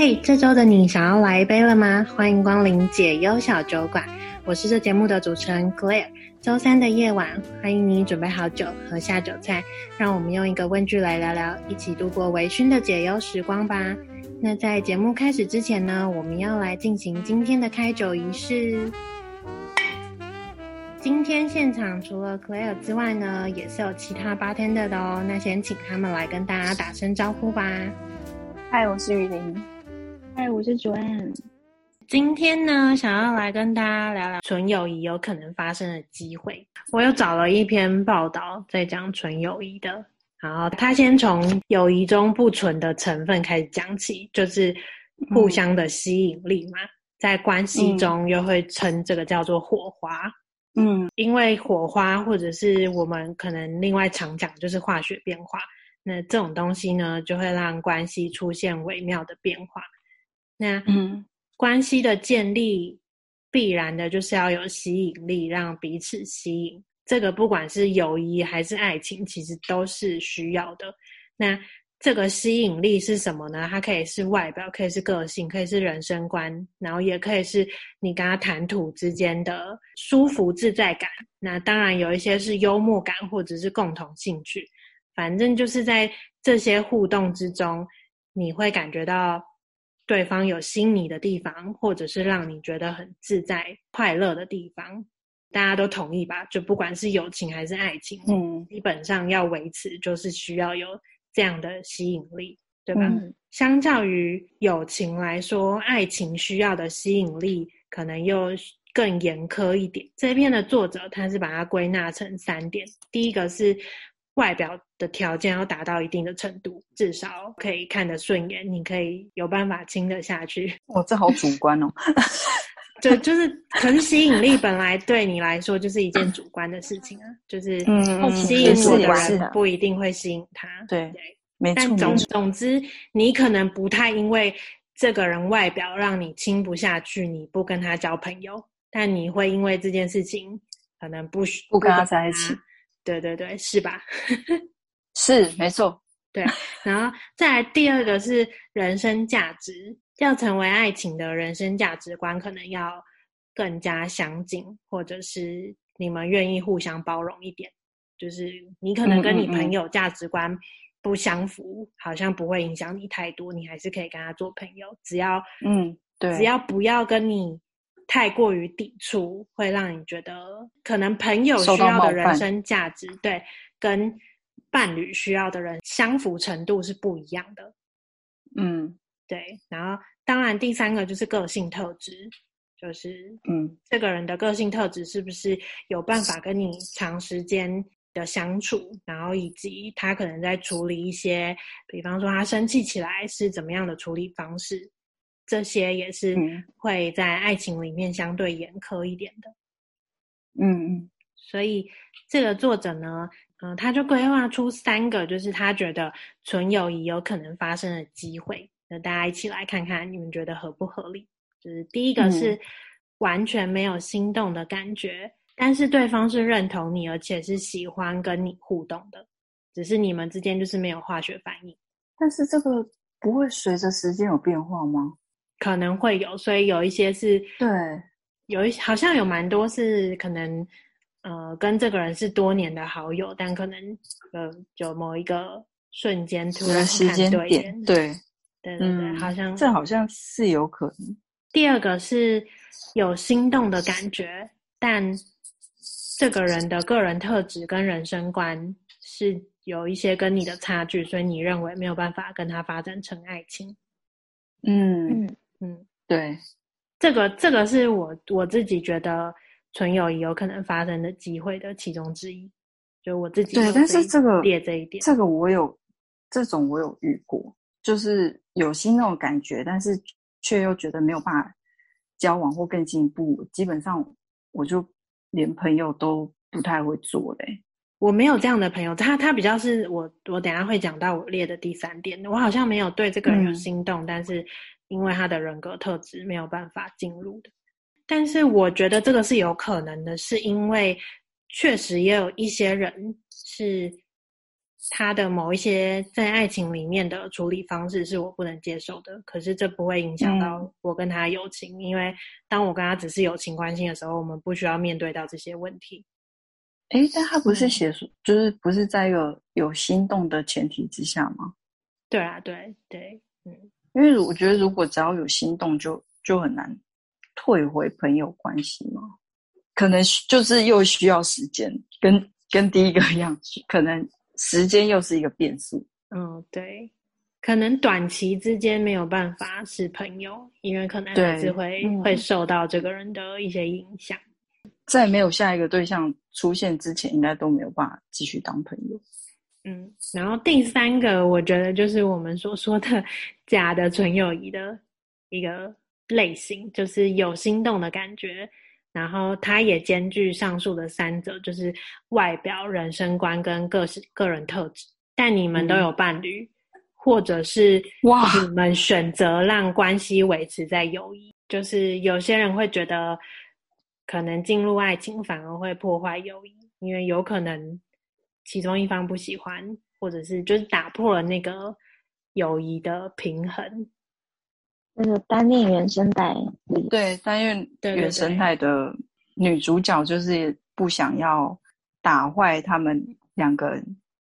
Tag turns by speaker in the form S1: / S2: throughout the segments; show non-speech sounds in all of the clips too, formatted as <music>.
S1: 嘿，hey, 这周的你想要来一杯了吗？欢迎光临解忧小酒馆，我是这节目的主持人 Claire。周三的夜晚，欢迎你准备好酒和下酒菜，让我们用一个问句来聊聊，一起度过微醺的解忧时光吧。那在节目开始之前呢，我们要来进行今天的开酒仪式。今天现场除了 Claire 之外呢，也是有其他 bartender 的哦。那先请他们来跟大家打声招呼吧。
S2: 嗨，我是雨林。嗨，我是 Joanne。
S1: 今天呢，想要来跟大家聊聊纯友谊有可能发生的机会。我又找了一篇报道在讲纯友谊的，然后他先从友谊中不纯的成分开始讲起，就是互相的吸引力嘛，在关系中又会称这个叫做火花。嗯，因为火花或者是我们可能另外常讲就是化学变化，那这种东西呢，就会让关系出现微妙的变化。那嗯，关系的建立必然的就是要有吸引力，让彼此吸引。这个不管是友谊还是爱情，其实都是需要的。那这个吸引力是什么呢？它可以是外表，可以是个性，可以是人生观，然后也可以是你跟他谈吐之间的舒服自在感。那当然有一些是幽默感，或者是共同兴趣。反正就是在这些互动之中，你会感觉到对方有吸引你的地方，或者是让你觉得很自在、快乐的地方。大家都同意吧？就不管是友情还是爱情，嗯，基本上要维持，就是需要有。这样的吸引力，对吧？嗯、相较于友情来说，爱情需要的吸引力可能又更严苛一点。这篇的作者他是把它归纳成三点：第一个是外表的条件要达到一定的程度，至少可以看得顺眼，你可以有办法亲得下去。
S2: 哦，这好主观哦。<laughs>
S1: 就就是，可是吸引力本来对你来说就是一件主观的事情啊，就是吸引我的人不一定会吸引他，
S2: 对，没错。
S1: 但总总之，你可能不太因为这个人外表让你亲不下去，你不跟他交朋友，但你会因为这件事情可能不
S2: 不跟他在一起，
S1: 对对对，是吧？<laughs>
S2: 是没错，
S1: 对。然后再来第二个是人生价值。要成为爱情的人生价值观，可能要更加相近，或者是你们愿意互相包容一点。就是你可能跟你朋友价值观不相符，嗯嗯嗯，好像不会影响你太多，你还是可以跟他做朋友。只要嗯，对，只要不要跟你太过于抵触，会让你觉得可能朋友需要的人生价值，对，跟伴侣需要的人相符程度是不一样的。嗯。对，然后当然第三个就是个性特质，就是嗯，这个人的个性特质是不是有办法跟你长时间的相处，然后以及他可能在处理一些，比方说他生气起来是怎么样的处理方式，这些也是会在爱情里面相对严苛一点的。嗯嗯，所以这个作者呢，嗯、呃，他就规划出三个，就是他觉得纯友谊有可能发生的机会。那大家一起来看看，你们觉得合不合理？就是第一个是完全没有心动的感觉，嗯、但是对方是认同你，而且是喜欢跟你互动的，只是你们之间就是没有化学反应。
S2: 但是这个不会随着时间有变化吗？
S1: 可能会有，所以有一些是，
S2: 对，
S1: 有一好像有蛮多是可能，呃，跟这个人是多年的好友，但可能呃，就某一个瞬间突然时间点，
S2: 对。
S1: 对对对，嗯、好像
S2: 这好像是有可能。
S1: 第二个是有心动的感觉，但这个人的个人特质跟人生观是有一些跟你的差距，所以你认为没有办法跟他发展成爱情。
S2: 嗯嗯嗯，对，
S1: 这个这个是我我自己觉得纯友谊有可能发生的机会的其中之一。就我自己
S2: 对，但是这个
S1: 列这一点，
S2: 这个我有这种我有遇过。就是有心那种感觉，但是却又觉得没有办法交往或更进一步。基本上，我就连朋友都不太会做嘞。
S1: 我没有这样的朋友，他他比较是我，我等下会讲到我列的第三点。我好像没有对这个人有心动，嗯、但是因为他的人格特质没有办法进入的。但是我觉得这个是有可能的，是因为确实也有一些人是他的某一些在爱情里面的处理方式是我不能接受的，可是这不会影响到我跟他友情，嗯、因为当我跟他只是友情关系的时候，我们不需要面对到这些问题。
S2: 哎，但他不是写说，就是不是在一个有心动的前提之下吗？
S1: 对啊，对对，嗯，
S2: 因为我觉得如果只要有心动就，就就很难退回朋友关系嘛。可能就是又需要时间，跟跟第一个一样，可能时间又是一个变数。
S1: 嗯，对，可能短期之间没有办法是朋友，因为可能还是会、嗯、会受到这个人的一些影响。
S2: 在没有下一个对象出现之前，应该都没有办法继续当朋友。
S1: 嗯，然后第三个，我觉得就是我们所说的假的纯友谊的一个类型，就是有心动的感觉，然后它也兼具上述的三者，就是外表、人生观跟个性个人特质。但你们都有伴侣，嗯、或者是哇，你们选择让关系维持在友谊，就是有些人会觉得。可能进入爱情反而会破坏友谊，因为有可能其中一方不喜欢，或者是就是打破了那个友谊的平衡。
S3: 那个单恋原声带，
S2: 对，单恋原声带的女主角就是不想要打坏他们两个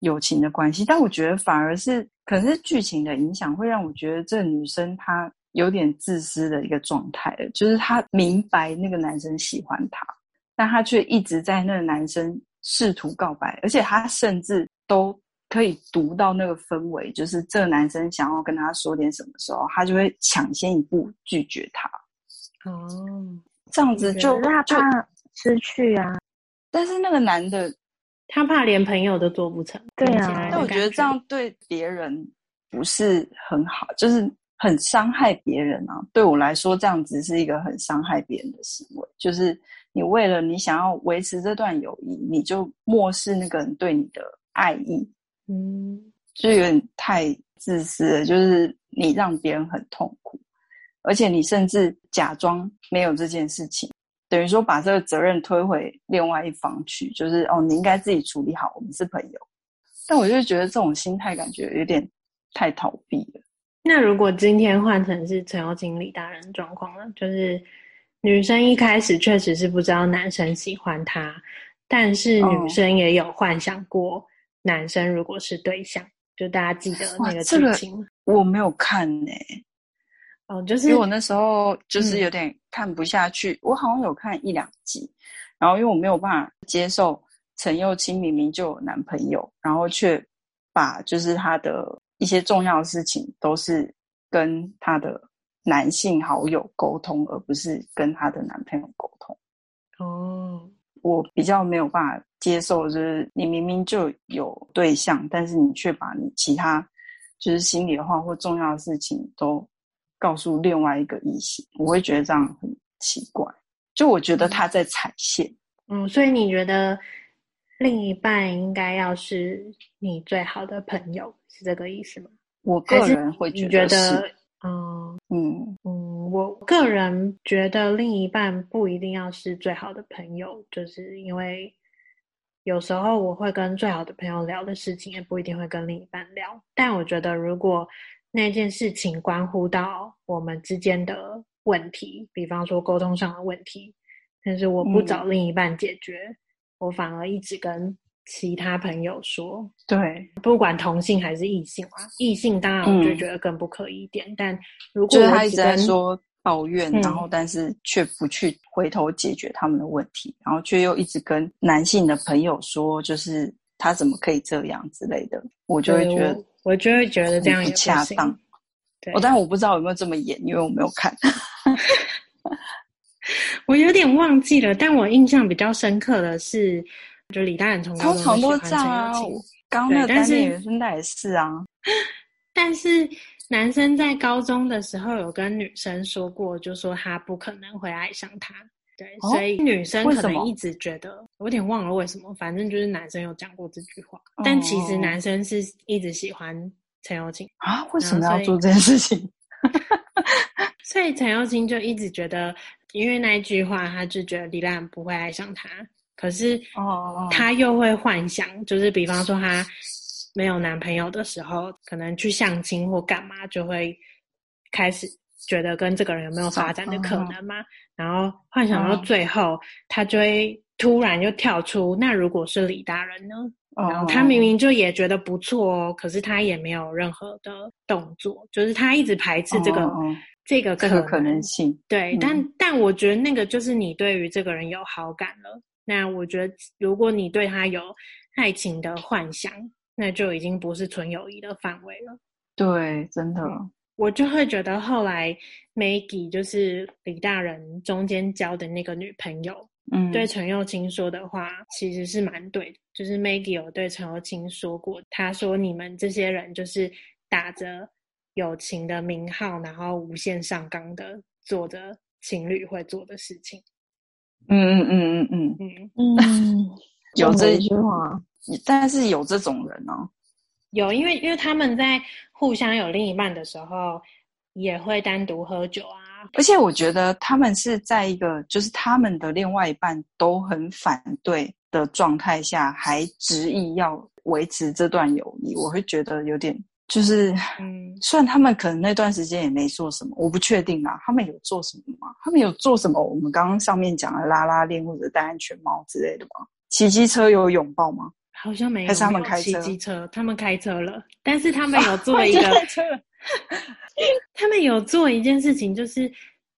S2: 友情的关系，但我觉得反而是可能是剧情的影响，会让我觉得这女生她。有点自私的一个状态，就是她明白那个男生喜欢她，但她却一直在那个男生试图告白，而且他甚至都可以读到那个氛围，就是这个男生想要跟他说点什么时候，他就会抢先一步拒绝他。
S1: 哦，
S2: 这样子就
S3: 他怕失去啊，
S2: 但是那个男的
S1: 他怕连朋友都做不成。
S3: 对啊，
S2: 但我觉得这样对别人不是很好，就是。很伤害别人啊！对我来说，这样子是一个很伤害别人的行为。就是你为了你想要维持这段友谊，你就漠视那个人对你的爱意，嗯，就有点太自私了。就是你让别人很痛苦，而且你甚至假装没有这件事情，等于说把这个责任推回另外一方去。就是哦，你应该自己处理好，我们是朋友。但我就觉得这种心态感觉有点太逃避了。
S1: 那如果今天换成是陈友经理大人状况了，就是女生一开始确实是不知道男生喜欢她，但是女生也有幻想过男生如果是对象，哦、就大家记得那个剧情、这
S2: 个、我没有看呢、欸。
S1: 哦，就是
S2: 因为我那时候就是有点看不下去，嗯、我好像有看一两集，然后因为我没有办法接受陈又青明明就有男朋友，然后却把就是他的。一些重要的事情都是跟她的男性好友沟通，而不是跟她的男朋友沟通。
S1: 哦，
S2: 我比较没有办法接受，就是你明明就有对象，但是你却把你其他就是心里的话或重要的事情都告诉另外一个异性，我会觉得这样很奇怪。就我觉得他在踩线。
S1: 嗯，所以你觉得？另一半应该要是你最好的朋友，是这个意思吗？
S2: 我个人会觉得是，
S1: 嗯嗯嗯，我个人觉得另一半不一定要是最好的朋友，就是因为有时候我会跟最好的朋友聊的事情，也不一定会跟另一半聊。但我觉得，如果那件事情关乎到我们之间的问题，比方说沟通上的问题，但是我不找另一半解决。嗯我反而一直跟其他朋友说，
S2: 对，
S1: 不管同性还是异性啊，异性当然我就觉得更不可以一点。嗯、但如果
S2: 就是他一直在说抱怨，嗯、然后但是却不去回头解决他们的问题，然后却又一直跟男性的朋友说，就是他怎么可以这样之类的，我就会觉得我，
S1: 我就会觉得这样也不，
S2: 恰当。对，我但我不知道有没有这么演，因为我没有看。<laughs>
S1: 我有点忘记了，但我印象比较深刻的是，就李大人从高中就喜欢陈友清，
S2: 刚那个单恋原声带也是啊。<laughs>
S1: 但是男生在高中的时候有跟女生说过，就说他不可能会爱上她。对，哦、所以女生可能一直觉得，我有点忘了为什么，反正就是男生有讲过这句话。哦、但其实男生是一直喜欢陈友清
S2: 啊？为什么要做这件事情？<laughs>
S1: 所以陈友清就一直觉得。因为那一句话，他就觉得李兰不会爱上他，可是哦，他又会幻想，就是比方说他没有男朋友的时候，可能去相亲或干嘛，就会开始觉得跟这个人有没有发展的可能吗。然后幻想到最后，他就会突然就跳出，那如果是李大人呢？然后他明明就也觉得不错哦，可是他也没有任何的动作，就是他一直排斥这个这个可
S2: 可能性。
S1: 对，但但我觉得那个就是你对于这个人有好感了。那我觉得如果你对他有爱情的幻想，那就已经不是纯友谊的范围了。
S2: 对，真的。
S1: 我就会觉得后来 Maggie 就是李大人中间交的那个女朋友，嗯，对陈又青说的话其实是蛮对的。就是 Maggie 有对陈又青说过，他说你们这些人就是打着友情的名号，然后无限上纲的做着情侣会做的事情。
S2: 嗯嗯嗯嗯嗯嗯嗯，有这一句话，但是有这种人哦。
S1: 有，因为因为他们在互相有另一半的时候，也会单独喝酒啊。
S2: 而且我觉得他们是在一个就是他们的另外一半都很反对的状态下，还执意要维持这段友谊，我会觉得有点就是，嗯，虽然他们可能那段时间也没做什么，我不确定啊，他们有做什么吗？他们有做什么？我们刚刚上面讲的拉拉链或者戴安全帽之类的吗？骑机车有拥抱吗？
S1: 好像没有，
S2: 还是他们开车？
S1: 骑机车，他们开车了。但是他们有做一个，啊、他们有做一件事情，就是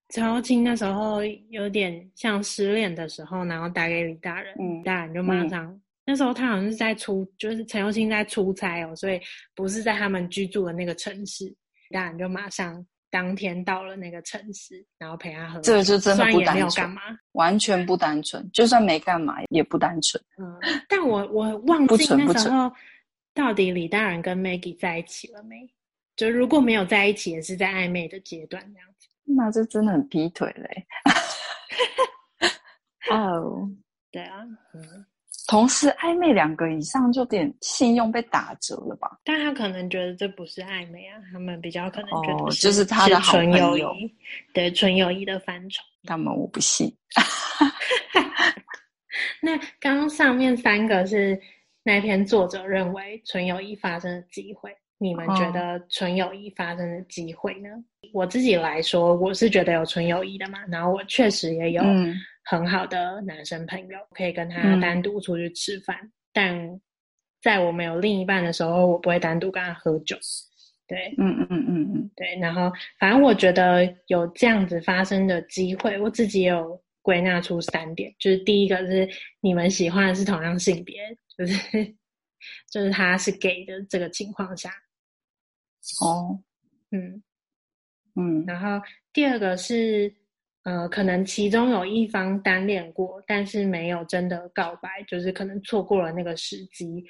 S1: 乔青那时候有点像失恋的时候，然后打给李大人，嗯，大人就马上。嗯、那时候他好像是在出，就是陈又青在出差哦，所以不是在他们居住的那个城市，大人就马上。当天到了那个城市，然后陪他喝，
S2: 这个就真的不
S1: 单纯？
S2: 完全不单纯，就算没干嘛也不单纯。
S1: 嗯，但我我忘记那时候到底李大人跟 Maggie 在一起了没？就如果没有在一起，也是在暧昧的阶段这样子。
S2: 那这真的很劈腿嘞！<laughs>
S1: 哦，对啊，嗯。
S2: 同时暧昧两个以上，就点信用被打折了吧？
S1: 但他可能觉得这不是暧昧啊，他们比较可能觉得是、
S2: 哦、就是他的好朋友，
S1: 纯友谊，对纯友谊的范畴。
S2: 他们我不信。
S1: 那刚刚上面三个是那篇作者认为纯友谊发生的机会，你们觉得纯友谊发生的机会呢？嗯、我自己来说，我是觉得有纯友谊的嘛，然后我确实也有。嗯很好的男生朋友，可以跟他单独出去吃饭，嗯、但在我没有另一半的时候，我不会单独跟他喝酒。对，
S2: 嗯嗯嗯嗯嗯，
S1: 对。然后，反正我觉得有这样子发生的机会，我自己有归纳出三点，就是第一个是你们喜欢的是同样性别，就是就是他是 gay 的这个情况下。
S2: 哦，
S1: 嗯
S2: 嗯。
S1: 然后第二个是。呃，可能其中有一方单恋过，但是没有真的告白，就是可能错过了那个时机，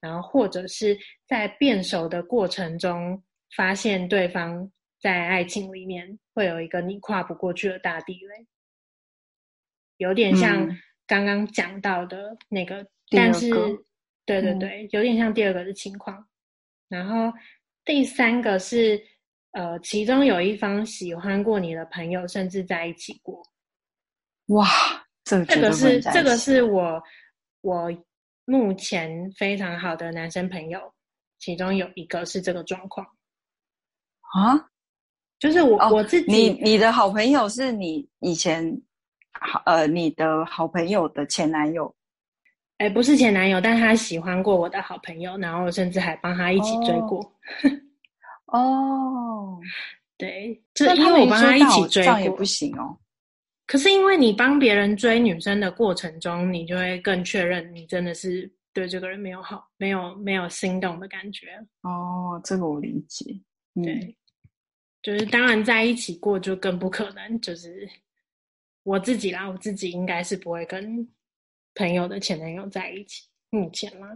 S1: 然后或者是在变熟的过程中，发现对方在爱情里面会有一个你跨不过去的大地雷，有点像刚刚讲到的那个，嗯、但是对对对，有点像第二个的情况，嗯、然后第三个是。呃，其中有一方喜欢过你的朋友，甚至在一起过。
S2: 哇，这个、
S1: 这个是这个是我我目前非常好的男生朋友，其中有一个是这个状况。
S2: 啊，
S1: 就是我、哦、我自己，
S2: 你你的好朋友是你以前好呃你的好朋友的前男友？
S1: 哎，不是前男友，但他喜欢过我的好朋友，然后甚至还帮他一起追过。哦 <laughs>
S2: 哦，
S1: 对，就因为我帮他一起追过，
S2: 也不行哦。
S1: 可是因为你帮别人追女生的过程中，你就会更确认你真的是对这个人没有好，没有没有心动的感觉。
S2: 哦，这个我理解。嗯、
S1: 对，就是当然在一起过就更不可能。就是我自己啦，我自己应该是不会跟朋友的前男友在一起。目前啦，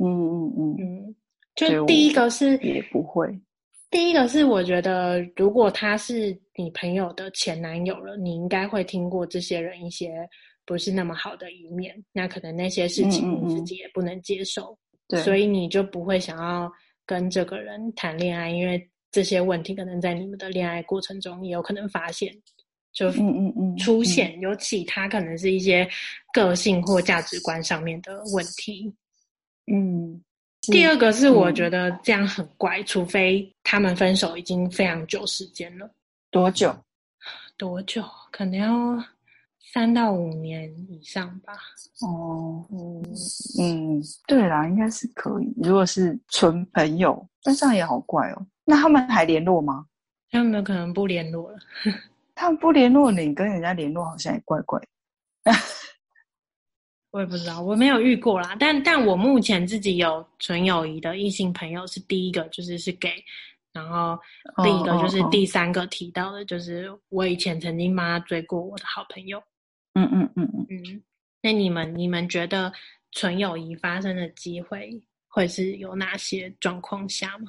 S2: 嗯嗯嗯
S1: 嗯。就第一个是
S2: 也不会，
S1: 第一个是我觉得，如果他是你朋友的前男友了，你应该会听过这些人一些不是那么好的一面，那可能那些事情你自己也不能接受，
S2: 对，
S1: 所以你就不会想要跟这个人谈恋爱，因为这些问题可能在你们的恋爱过程中也有可能发现，就嗯嗯嗯出现，尤其他可能是一些个性或价值观上面的问题，
S2: 嗯。
S1: 第二个是我觉得这样很怪，嗯、除非他们分手已经非常久时间了。
S2: 多久？
S1: 多久？可能要三到五年以上吧。
S2: 哦，嗯嗯，对啦，应该是可以。如果是纯朋友，但这样也好怪哦。那他们还联络吗？
S1: 他们可能不联络了。
S2: 他们不联络，你跟人家联络好像也怪怪。
S1: 我也不知道，我没有遇过啦。但但我目前自己有纯友谊的异性朋友是第一个，就是是 gay，然后另一个就是第三个提到的，就是我以前曾经帮他追过我的好朋友。
S2: 嗯嗯嗯嗯
S1: 嗯。那你们你们觉得纯友谊发生的机会会是有哪些状况下吗？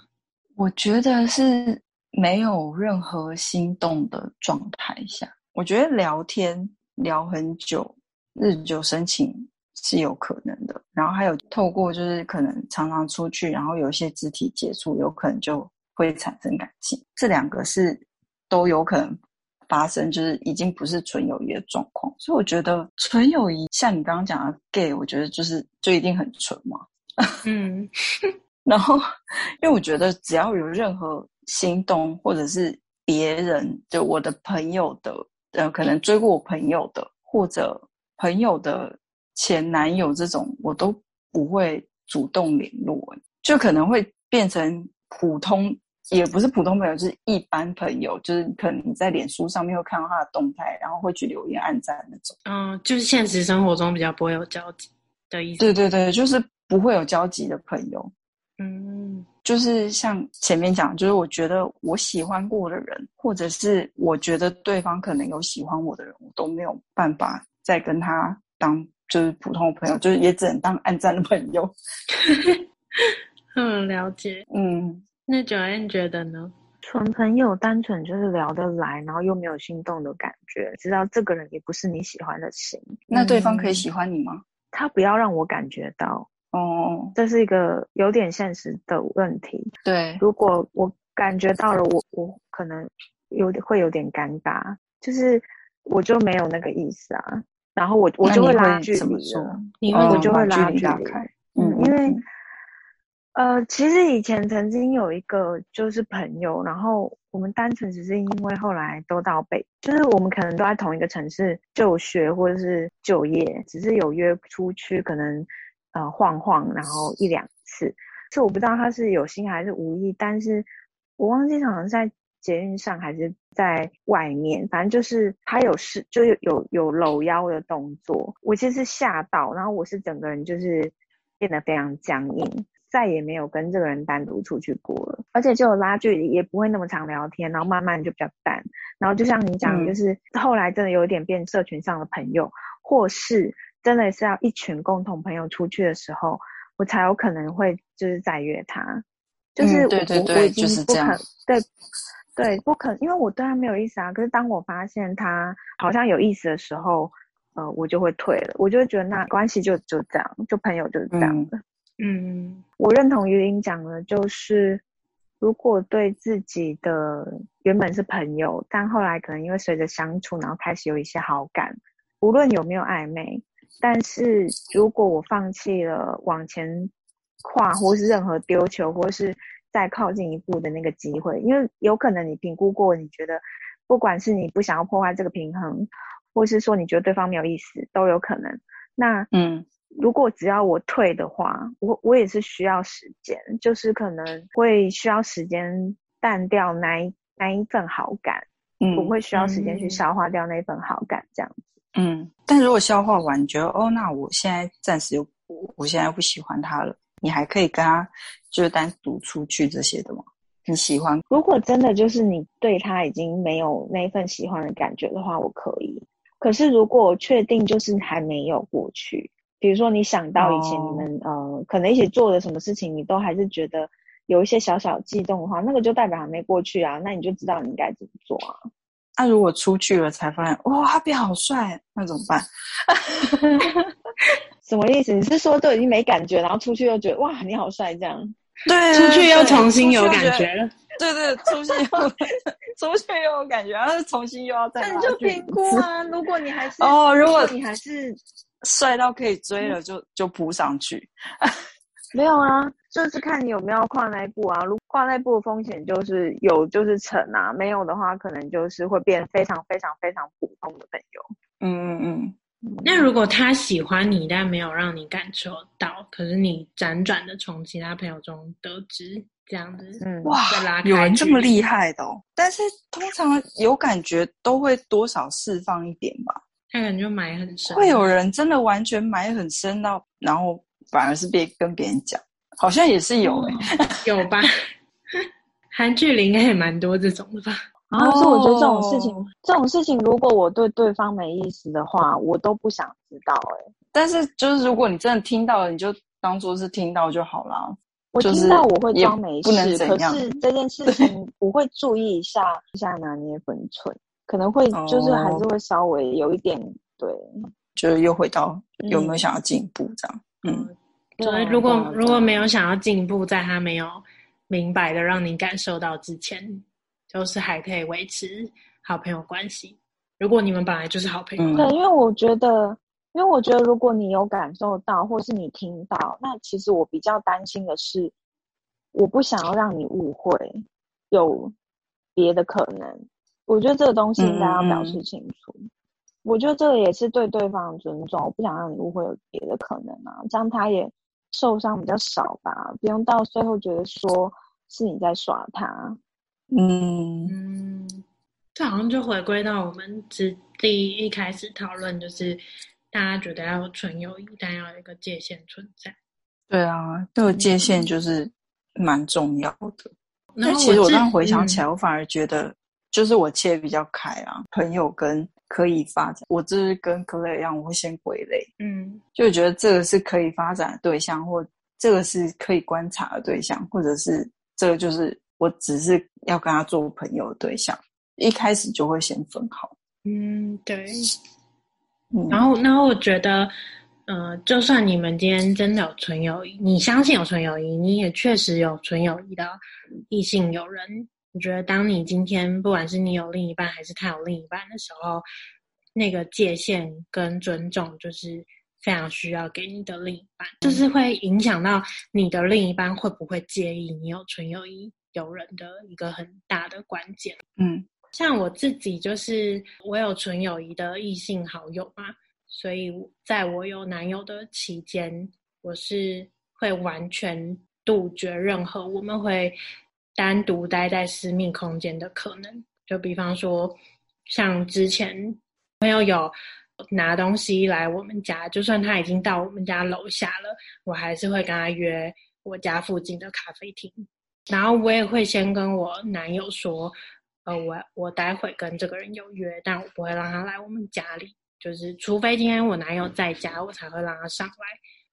S2: 我觉得是没有任何心动的状态下，我觉得聊天聊很久，日久生情。是有可能的，然后还有透过就是可能常常出去，然后有一些肢体接触，有可能就会产生感情。这两个是都有可能发生，就是已经不是纯友谊的状况。所以我觉得纯友谊，像你刚刚讲的 gay，我觉得就是就一定很纯嘛。<laughs>
S1: 嗯，
S2: 然后因为我觉得只要有任何心动，或者是别人就我的朋友的，呃，可能追过我朋友的，或者朋友的。前男友这种我都不会主动联络，就可能会变成普通，也不是普通朋友，就是一般朋友，就是可能你在脸书上面会看到他的动态，然后会去留言、按赞那种。
S1: 嗯，就是现实生活中比较不会有交集的意思。
S2: 对对对，就是不会有交集的朋友。
S1: 嗯，
S2: 就是像前面讲，就是我觉得我喜欢过的人，或者是我觉得对方可能有喜欢我的人，我都没有办法再跟他当。就是普通的朋友，就是也只能当暗赞的朋友。<laughs>
S1: 嗯，了解。
S2: 嗯，
S1: 那 Joanne 觉得呢？
S3: 纯朋友单纯就是聊得来，然后又没有心动的感觉，知道这个人也不是你喜欢的型。
S2: 那对方可以喜欢你吗？嗯，
S3: 他不要让我感觉到。
S2: 哦，
S3: 这是一个有点现实的问题。
S2: 对，
S3: 如果我感觉到了我，我我可能有点会有点尴尬，就是我就没有那个意思啊。然后我我就会拉距离了，
S1: 你会
S3: 我就会拉距
S2: 离，开。
S3: 嗯，因为呃，其实以前曾经有一个就是朋友，然后我们单纯只是因为后来都到北，就是我们可能都在同一个城市就学或者是就业，只是有约出去，可能呃晃晃，然后一两次。是我不知道他是有心还是无意，但是我忘记好像在。捷运上还是在外面，反正就是他有事，就有有有搂腰的动作。我其实是吓到，然后我是整个人就是变得非常僵硬，再也没有跟这个人单独出去过了。而且就有拉距离，也不会那么常聊天，然后慢慢就比较淡。然后就像你讲，就是后来真的有一点变社群上的朋友，或是真的是要一群共同朋友出去的时候，我才有可能会就是再约他。就是我、嗯、对对对，我已经不可对。对，不可能，因为我对他没有意思啊。可是当我发现他好像有意思的时候，呃，我就会退了。我就会觉得那关系就就这样，就朋友就是这样的。
S1: 嗯，
S3: 我认同鱼鳞讲的，就是如果对自己的原本是朋友，但后来可能因为随着相处，然后开始有一些好感，无论有没有暧昧，但是如果我放弃了往前跨，或是任何丢球，或是。再靠近一步的那个机会，因为有可能你评估过，你觉得不管是你不想要破坏这个平衡，或是说你觉得对方没有意思，都有可能。那
S2: 嗯，
S3: 如果只要我退的话，我我也是需要时间，就是可能会需要时间淡掉那一那一份好感，
S2: 嗯，
S3: 我会需要时间去消化掉那份好感，这样子。
S2: 嗯，但如果消化完，你觉得哦，那我现在暂时又我现在又不喜欢他了。你还可以跟他就是单独出去这些的吗？你喜欢？
S3: 如果真的就是你对他已经没有那份喜欢的感觉的话，我可以。可是如果确定就是还没有过去，比如说你想到以前你们、哦、呃可能一起做的什么事情，你都还是觉得有一些小小悸动的话，那个就代表还没过去啊。那你就知道你应该怎么做啊。
S2: 那、啊、如果出去了才发现哇，他变好帅，那怎么办？<laughs>
S3: 什么意思？你是说都已经没感觉，然后出去又觉得哇，你好帅这样？
S2: 对，
S1: 出去又重新有感觉了。<laughs>
S2: 对对，出去又出去又有感觉，然后重新又要再。那你
S3: 就评估啊，如果你还是
S2: 哦，如果
S3: 你还是
S2: 帅到可以追了，就就扑上去。
S3: 没有啊，就是看你有没有跨那一步啊。如果跨那一步的风险就是有，就是成啊；没有的话，可能就是会变非常非常非常普通的朋友。
S2: 嗯嗯嗯。
S1: 那如果他喜欢你，但没有让你感受到，可是你辗转的从其他朋友中得知这样子，嗯，
S2: 哇，有人这么厉害的哦！但是通常有感觉都会多少释放一点吧？
S1: 他可能就埋很深。
S2: 会有人真的完全埋很深到，然后反而是别跟别人讲，好像也是有诶、欸
S1: 哦、有吧？<laughs> 韩剧里应该也蛮多这种的吧？
S3: 然后是我觉得这种事情，哦、这种事情如果我对对方没意思的话，我都不想知道哎。
S2: 但是就是如果你真的听到了，你就当做是听到就好了。
S3: 我听到我会装没事，
S2: 可
S3: 是这件事情我会注意一下，一下拿捏分寸，可能会就是还是会稍微有一点、哦、对，
S2: 就是又回到有没有想要进步这样。嗯，
S1: 所以、嗯、如果如果没有想要进步，在他没有明白的让你感受到之前。都是还可以维持好朋友关系。如果你们本来就是好朋友，
S3: 嗯，对，因为我觉得，因为我觉得，如果你有感受到，或是你听到，那其实我比较担心的是，我不想要让你误会，有别的可能。我觉得这个东西应该要表示清楚。嗯、我觉得这个也是对对方的尊重，我不想让你误会有别的可能啊，这样他也受伤比较少吧，不用到最后觉得说是你在耍他。
S2: 嗯
S1: 嗯，这好像就回归到我们只第一开始讨论，就是大家觉得要纯友谊，但要有一个界限存在。
S2: 对啊，这个界限就是蛮重要的。那、嗯、其实我刚回想起来，我反而觉得就是我切比较开啊，嗯、朋友跟可以发展，我就是跟可乐一样，我会先归类。嗯，就觉得这个是可以发展的对象，或这个是可以观察的对象，或者是这个就是。我只是要跟他做朋友的对象，一开始就会先分好。
S1: 嗯，对。嗯、然后，然后我觉得，呃，就算你们今天真的有纯友谊，你相信有纯友谊，你也确实有纯友谊的异性友人。我觉得，当你今天不管是你有另一半，还是他有另一半的时候，那个界限跟尊重，就是非常需要给你的另一半，就是会影响到你的另一半会不会介意你有纯友谊。友人的一个很大的关键，
S2: 嗯，
S1: 像我自己就是我有纯友谊的异性好友嘛，所以在我有男友的期间，我是会完全杜绝任何我们会单独待在私密空间的可能。就比方说，像之前朋友有拿东西来我们家，就算他已经到我们家楼下了，我还是会跟他约我家附近的咖啡厅。然后我也会先跟我男友说，呃，我我待会跟这个人有约，但我不会让他来我们家里，就是除非今天我男友在家，我才会让他上来。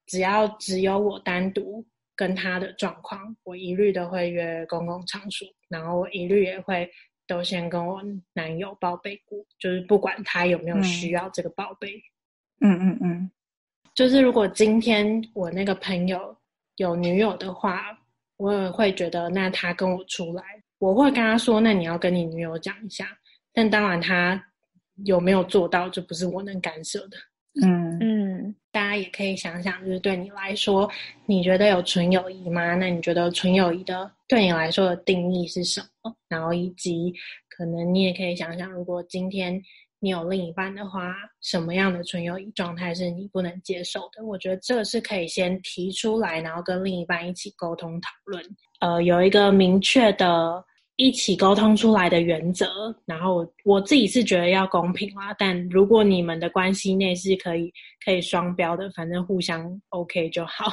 S1: 只要只有我单独跟他的状况，我一律都会约公共场所，然后我一律也会都先跟我男友报备过，就是不管他有没有需要这个报备。
S2: 嗯嗯嗯，
S1: 就是如果今天我那个朋友有女友的话。我也会觉得，那他跟我出来，我会跟他说，那你要跟你女友讲一下。但当然，他有没有做到，就不是我能干涉的。
S2: 嗯
S1: 嗯，大家也可以想想，就是对你来说，你觉得有纯友谊吗？那你觉得纯友谊的对你来说的定义是什么？然后以及可能你也可以想想，如果今天。你有另一半的话，什么样的纯友谊状态是你不能接受的？我觉得这个是可以先提出来，然后跟另一半一起沟通讨论。呃，有一个明确的一起沟通出来的原则。然后我我自己是觉得要公平啦，但如果你们的关系内是可以可以双标的，反正互相 OK 就好。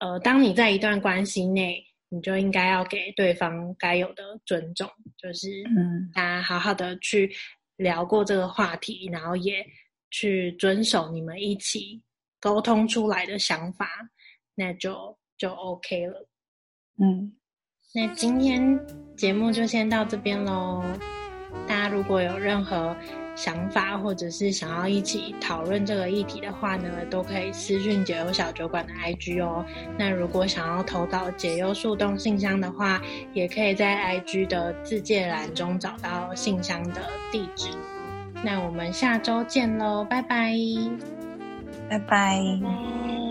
S1: 呃，当你在一段关系内，你就应该要给对方该有的尊重，就是嗯，大家好好的去。聊过这个话题，然后也去遵守你们一起沟通出来的想法，那就就 OK 了。
S2: 嗯，
S1: 那今天节目就先到这边喽。大家如果有任何想法，或者是想要一起讨论这个议题的话呢，都可以私讯解忧小酒馆的 IG 哦。那如果想要投稿解忧树洞信箱的话，也可以在 IG 的自介栏中找到信箱的地址。那我们下周见喽，拜拜，
S2: 拜拜。拜拜。